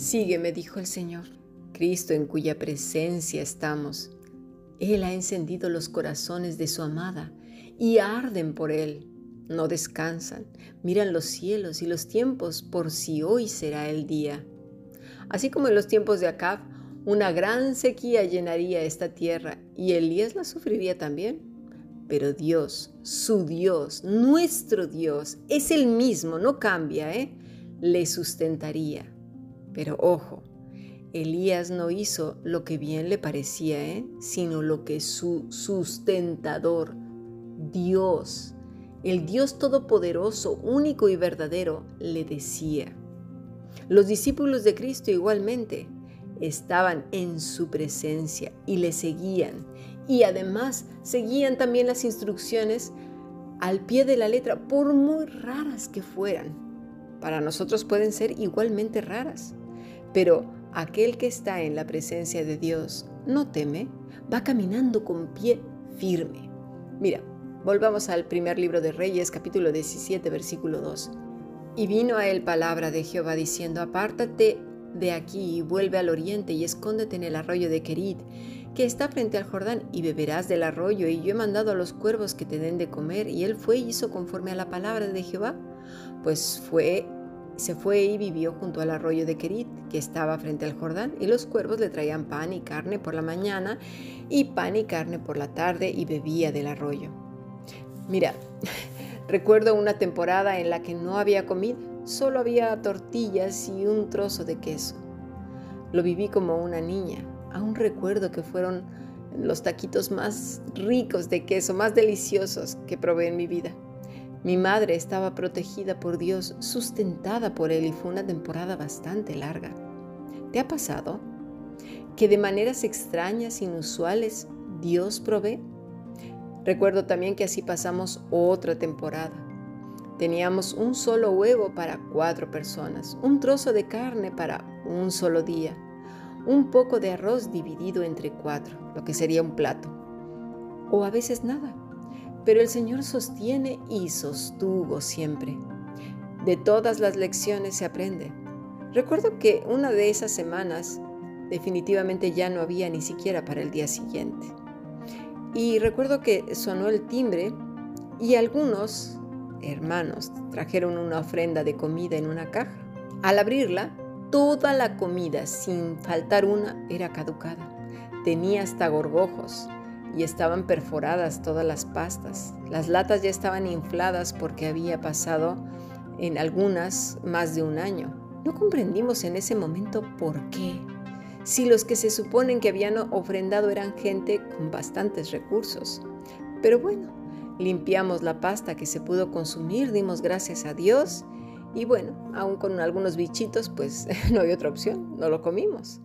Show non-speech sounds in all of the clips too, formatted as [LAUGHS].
Sígueme, dijo el Señor, Cristo en cuya presencia estamos. Él ha encendido los corazones de su amada y arden por Él. No descansan, miran los cielos y los tiempos por si hoy será el día. Así como en los tiempos de Acab, una gran sequía llenaría esta tierra y Elías la sufriría también. Pero Dios, su Dios, nuestro Dios, es el mismo, no cambia, ¿eh? Le sustentaría. Pero ojo, Elías no hizo lo que bien le parecía, ¿eh? sino lo que su sustentador, Dios, el Dios Todopoderoso, único y verdadero, le decía. Los discípulos de Cristo igualmente estaban en su presencia y le seguían y además seguían también las instrucciones al pie de la letra, por muy raras que fueran. Para nosotros pueden ser igualmente raras, pero aquel que está en la presencia de Dios no teme, va caminando con pie firme. Mira, volvamos al primer libro de Reyes, capítulo 17, versículo 2. Y vino a él palabra de Jehová diciendo, apártate de aquí y vuelve al oriente y escóndete en el arroyo de Kerit, que está frente al Jordán, y beberás del arroyo, y yo he mandado a los cuervos que te den de comer. Y él fue y hizo conforme a la palabra de Jehová, pues fue se fue y vivió junto al arroyo de Kerit, que estaba frente al Jordán, y los cuervos le traían pan y carne por la mañana, y pan y carne por la tarde, y bebía del arroyo. Mira, [LAUGHS] recuerdo una temporada en la que no había comida, solo había tortillas y un trozo de queso. Lo viví como una niña, aún recuerdo que fueron los taquitos más ricos de queso, más deliciosos que probé en mi vida. Mi madre estaba protegida por Dios, sustentada por Él y fue una temporada bastante larga. ¿Te ha pasado que de maneras extrañas, inusuales, Dios provee? Recuerdo también que así pasamos otra temporada. Teníamos un solo huevo para cuatro personas, un trozo de carne para un solo día, un poco de arroz dividido entre cuatro, lo que sería un plato, o a veces nada pero el Señor sostiene y sostuvo siempre. De todas las lecciones se aprende. Recuerdo que una de esas semanas definitivamente ya no había ni siquiera para el día siguiente. Y recuerdo que sonó el timbre y algunos hermanos trajeron una ofrenda de comida en una caja. Al abrirla, toda la comida, sin faltar una, era caducada. Tenía hasta gorgojos y estaban perforadas todas las pastas. Las latas ya estaban infladas porque había pasado en algunas más de un año. No comprendimos en ese momento por qué. Si los que se suponen que habían ofrendado eran gente con bastantes recursos. Pero bueno, limpiamos la pasta que se pudo consumir, dimos gracias a Dios y bueno, aún con algunos bichitos, pues [LAUGHS] no hay otra opción, no lo comimos.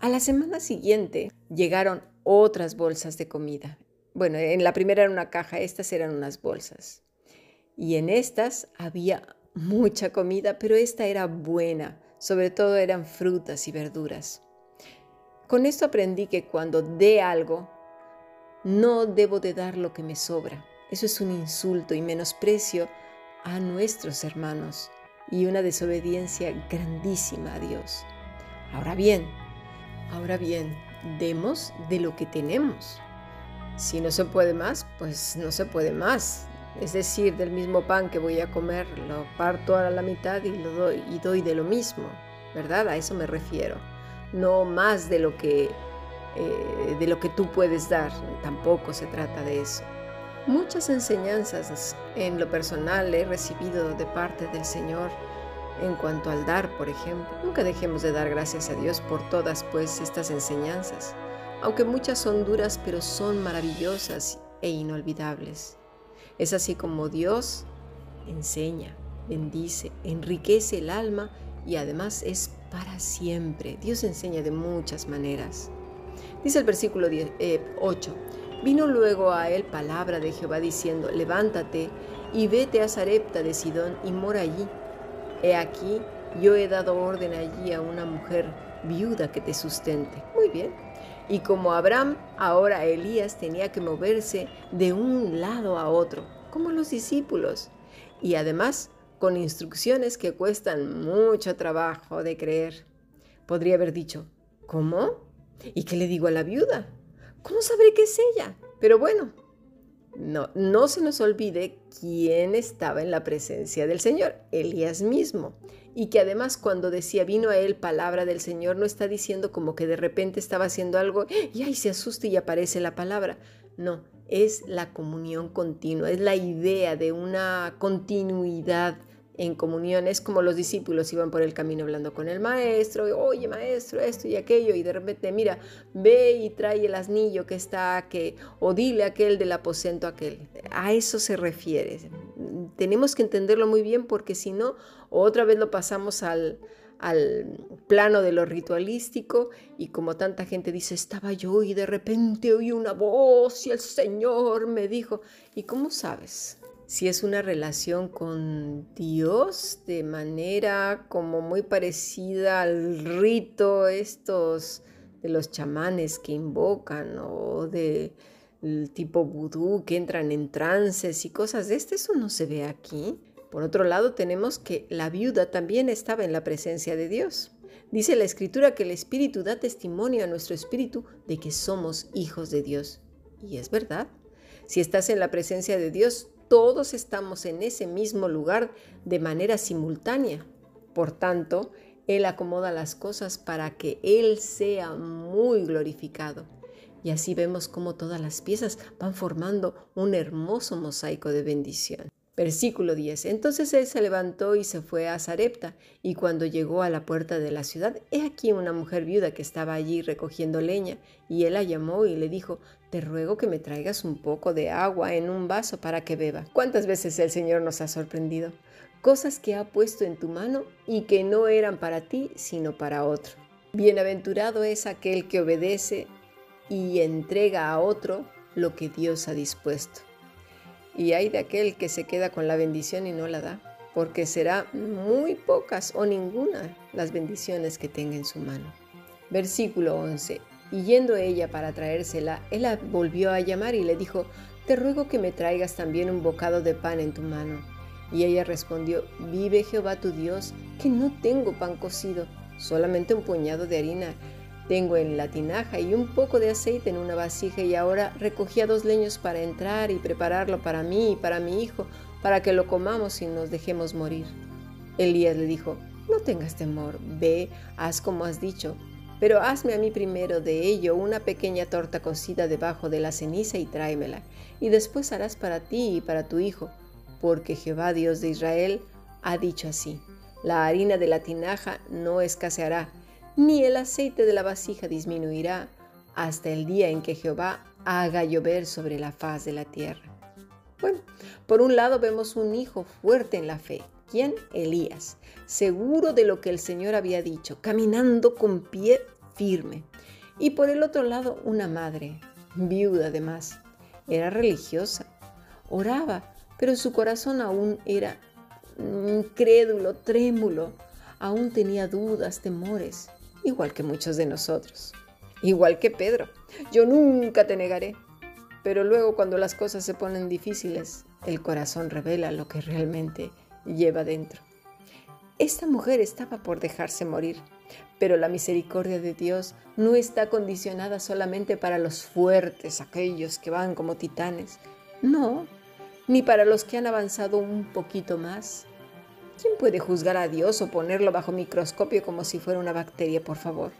A la semana siguiente llegaron otras bolsas de comida. Bueno, en la primera era una caja, estas eran unas bolsas. Y en estas había mucha comida, pero esta era buena, sobre todo eran frutas y verduras. Con esto aprendí que cuando dé algo, no debo de dar lo que me sobra. Eso es un insulto y menosprecio a nuestros hermanos y una desobediencia grandísima a Dios. Ahora bien, ahora bien, demos de lo que tenemos. Si no se puede más, pues no se puede más. Es decir, del mismo pan que voy a comer, lo parto a la mitad y lo doy y doy de lo mismo, ¿verdad? A eso me refiero. No más de lo que eh, de lo que tú puedes dar. Tampoco se trata de eso. Muchas enseñanzas en lo personal he recibido de parte del Señor en cuanto al dar, por ejemplo, nunca dejemos de dar gracias a Dios por todas pues estas enseñanzas, aunque muchas son duras, pero son maravillosas e inolvidables. Es así como Dios enseña, bendice, enriquece el alma y además es para siempre. Dios enseña de muchas maneras. Dice el versículo 8, eh, vino luego a él palabra de Jehová diciendo, levántate y vete a Sarepta de Sidón y mora allí He aquí, yo he dado orden allí a una mujer viuda que te sustente. Muy bien. Y como Abraham, ahora Elías tenía que moverse de un lado a otro, como los discípulos. Y además con instrucciones que cuestan mucho trabajo de creer. Podría haber dicho, ¿cómo? ¿Y qué le digo a la viuda? ¿Cómo sabré que es ella? Pero bueno, no, no se nos olvide quién estaba en la presencia del Señor, Elías mismo. Y que además cuando decía vino a él palabra del Señor, no está diciendo como que de repente estaba haciendo algo y ahí se asusta y aparece la palabra. No, es la comunión continua, es la idea de una continuidad en comunión. Es como los discípulos iban por el camino hablando con el maestro, oye maestro, esto y aquello, y de repente, mira, ve y trae el asnillo que está, que, o dile aquel del aposento aquel. A eso se refiere. Tenemos que entenderlo muy bien porque si no, otra vez lo pasamos al, al plano de lo ritualístico y como tanta gente dice, estaba yo y de repente oí una voz y el Señor me dijo, ¿y cómo sabes? Si es una relación con Dios de manera como muy parecida al rito estos de los chamanes que invocan o de tipo vudú que entran en trances y cosas de este, eso no se ve aquí. Por otro lado, tenemos que la viuda también estaba en la presencia de Dios. Dice la escritura que el Espíritu da testimonio a nuestro espíritu de que somos hijos de Dios. Y es verdad. Si estás en la presencia de Dios, todos estamos en ese mismo lugar de manera simultánea. Por tanto, Él acomoda las cosas para que Él sea muy glorificado. Y así vemos cómo todas las piezas van formando un hermoso mosaico de bendición. Versículo 10. Entonces él se levantó y se fue a Zarepta, y cuando llegó a la puerta de la ciudad, he aquí una mujer viuda que estaba allí recogiendo leña, y él la llamó y le dijo, te ruego que me traigas un poco de agua en un vaso para que beba. ¿Cuántas veces el Señor nos ha sorprendido? Cosas que ha puesto en tu mano y que no eran para ti, sino para otro. Bienaventurado es aquel que obedece y entrega a otro lo que Dios ha dispuesto y hay de aquel que se queda con la bendición y no la da, porque será muy pocas o ninguna las bendiciones que tenga en su mano. Versículo 11. Y yendo ella para traérsela, él la volvió a llamar y le dijo, Te ruego que me traigas también un bocado de pan en tu mano. Y ella respondió, Vive Jehová tu Dios, que no tengo pan cocido, solamente un puñado de harina tengo en la tinaja y un poco de aceite en una vasija y ahora recogía dos leños para entrar y prepararlo para mí y para mi hijo, para que lo comamos y nos dejemos morir. Elías le dijo, no tengas temor, ve, haz como has dicho, pero hazme a mí primero de ello una pequeña torta cocida debajo de la ceniza y tráemela, y después harás para ti y para tu hijo, porque Jehová Dios de Israel ha dicho así, la harina de la tinaja no escaseará, ni el aceite de la vasija disminuirá hasta el día en que Jehová haga llover sobre la faz de la tierra. Bueno, por un lado vemos un hijo fuerte en la fe. ¿Quién? Elías, seguro de lo que el Señor había dicho, caminando con pie firme. Y por el otro lado, una madre, viuda además. Era religiosa, oraba, pero su corazón aún era incrédulo, trémulo, aún tenía dudas, temores igual que muchos de nosotros. Igual que Pedro, yo nunca te negaré. Pero luego cuando las cosas se ponen difíciles, el corazón revela lo que realmente lleva dentro. Esta mujer estaba por dejarse morir, pero la misericordia de Dios no está condicionada solamente para los fuertes, aquellos que van como titanes. No, ni para los que han avanzado un poquito más, ¿Quién puede juzgar a Dios o ponerlo bajo microscopio como si fuera una bacteria, por favor?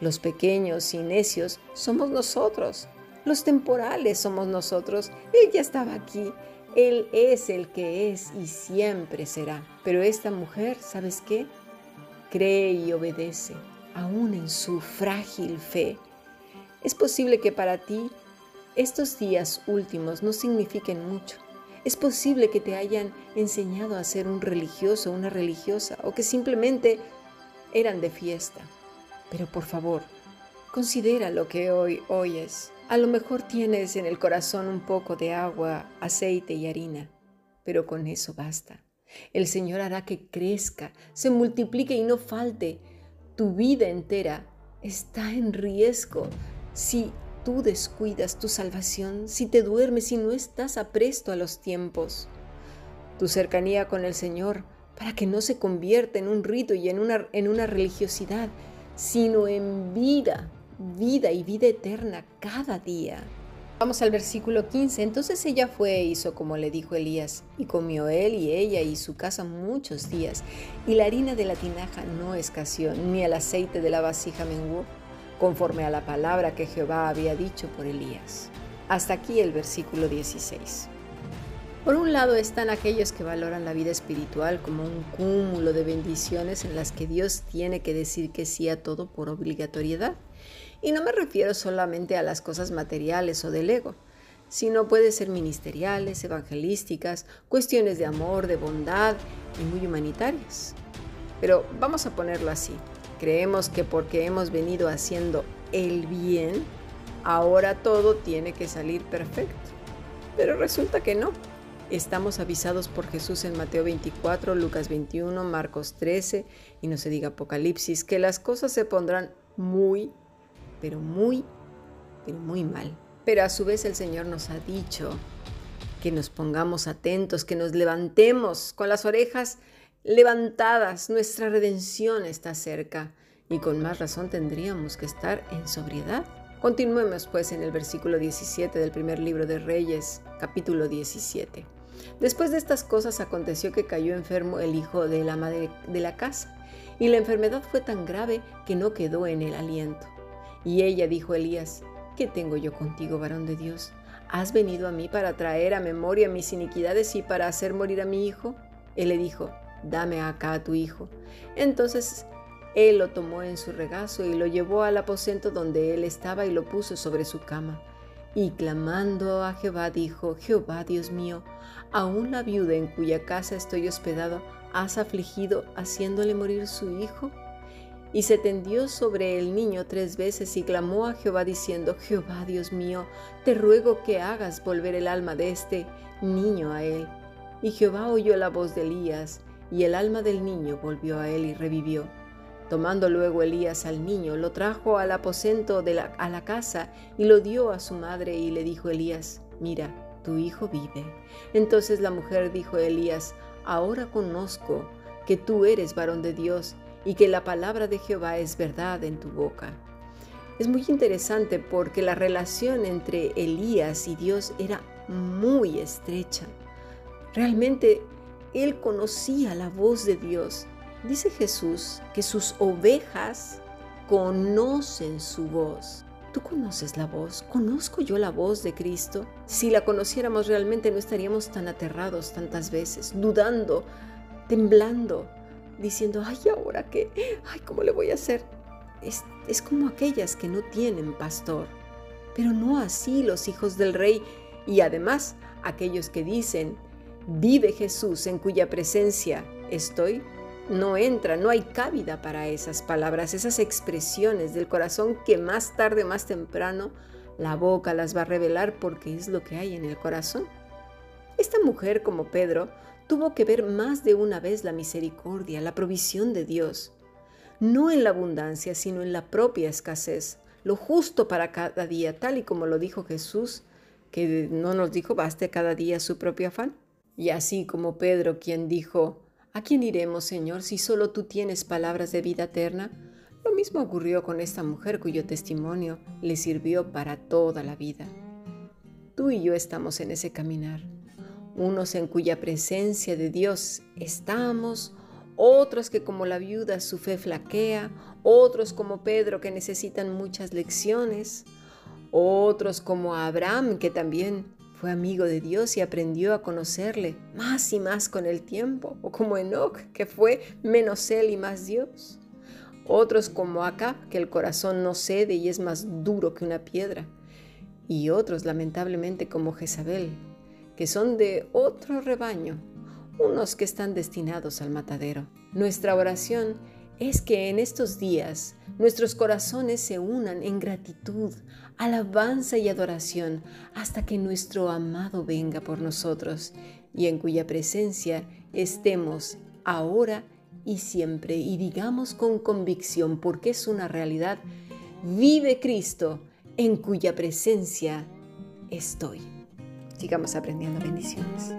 Los pequeños y necios somos nosotros. Los temporales somos nosotros. Él ya estaba aquí. Él es el que es y siempre será. Pero esta mujer, ¿sabes qué? Cree y obedece, aún en su frágil fe. Es posible que para ti estos días últimos no signifiquen mucho es posible que te hayan enseñado a ser un religioso una religiosa o que simplemente eran de fiesta. Pero por favor, considera lo que hoy oyes. A lo mejor tienes en el corazón un poco de agua, aceite y harina, pero con eso basta. El Señor hará que crezca, se multiplique y no falte. Tu vida entera está en riesgo si tú descuidas tu salvación, si te duermes y no estás apresto a los tiempos. Tu cercanía con el Señor, para que no se convierta en un rito y en una, en una religiosidad, sino en vida, vida y vida eterna cada día. Vamos al versículo 15. Entonces ella fue e hizo como le dijo Elías, y comió él y ella y su casa muchos días, y la harina de la tinaja no escaseó, ni el aceite de la vasija menguó, conforme a la palabra que Jehová había dicho por Elías. Hasta aquí el versículo 16. Por un lado están aquellos que valoran la vida espiritual como un cúmulo de bendiciones en las que Dios tiene que decir que sí a todo por obligatoriedad. Y no me refiero solamente a las cosas materiales o del ego, sino puede ser ministeriales, evangelísticas, cuestiones de amor, de bondad y muy humanitarias. Pero vamos a ponerlo así. Creemos que porque hemos venido haciendo el bien, ahora todo tiene que salir perfecto. Pero resulta que no. Estamos avisados por Jesús en Mateo 24, Lucas 21, Marcos 13 y no se diga Apocalipsis, que las cosas se pondrán muy pero muy, pero muy mal. Pero a su vez el Señor nos ha dicho que nos pongamos atentos, que nos levantemos con las orejas levantadas. Nuestra redención está cerca y con más razón tendríamos que estar en sobriedad. Continuemos pues en el versículo 17 del primer libro de Reyes, capítulo 17. Después de estas cosas aconteció que cayó enfermo el hijo de la madre de la casa, y la enfermedad fue tan grave que no quedó en el aliento. Y ella dijo a Elías, ¿qué tengo yo contigo, varón de Dios? ¿Has venido a mí para traer a memoria mis iniquidades y para hacer morir a mi hijo? Él le dijo, dame acá a tu hijo. Entonces él lo tomó en su regazo y lo llevó al aposento donde él estaba y lo puso sobre su cama. Y clamando a Jehová dijo, Jehová Dios mío, aún la viuda en cuya casa estoy hospedado, ¿has afligido haciéndole morir su hijo? Y se tendió sobre el niño tres veces y clamó a Jehová diciendo, Jehová Dios mío, te ruego que hagas volver el alma de este niño a él. Y Jehová oyó la voz de Elías, y el alma del niño volvió a él y revivió. Tomando luego Elías al niño, lo trajo al aposento de la, a la casa y lo dio a su madre y le dijo Elías, mira, tu hijo vive. Entonces la mujer dijo a Elías, ahora conozco que tú eres varón de Dios y que la palabra de Jehová es verdad en tu boca. Es muy interesante porque la relación entre Elías y Dios era muy estrecha. Realmente él conocía la voz de Dios. Dice Jesús que sus ovejas conocen su voz. ¿Tú conoces la voz? ¿Conozco yo la voz de Cristo? Si la conociéramos realmente no estaríamos tan aterrados tantas veces, dudando, temblando, diciendo, ay, ahora qué, ay, ¿cómo le voy a hacer? Es, es como aquellas que no tienen pastor, pero no así los hijos del rey y además aquellos que dicen, vive Jesús en cuya presencia estoy, no entra, no hay cabida para esas palabras, esas expresiones del corazón que más tarde, más temprano, la boca las va a revelar porque es lo que hay en el corazón. Esta mujer, como Pedro, tuvo que ver más de una vez la misericordia, la provisión de Dios, no en la abundancia, sino en la propia escasez, lo justo para cada día, tal y como lo dijo Jesús, que no nos dijo baste cada día su propio afán. Y así como Pedro, quien dijo, ¿a quién iremos, Señor, si solo tú tienes palabras de vida eterna? Lo mismo ocurrió con esta mujer cuyo testimonio le sirvió para toda la vida. Tú y yo estamos en ese caminar unos en cuya presencia de Dios estamos, otros que como la viuda su fe flaquea, otros como Pedro que necesitan muchas lecciones, otros como Abraham que también fue amigo de Dios y aprendió a conocerle más y más con el tiempo, o como Enoch que fue menos él y más Dios. Otros como Acab que el corazón no cede y es más duro que una piedra. Y otros lamentablemente como Jezabel que son de otro rebaño, unos que están destinados al matadero. Nuestra oración es que en estos días nuestros corazones se unan en gratitud, alabanza y adoración hasta que nuestro amado venga por nosotros y en cuya presencia estemos ahora y siempre y digamos con convicción porque es una realidad, vive Cristo en cuya presencia estoy sigamos aprendiendo bendiciones.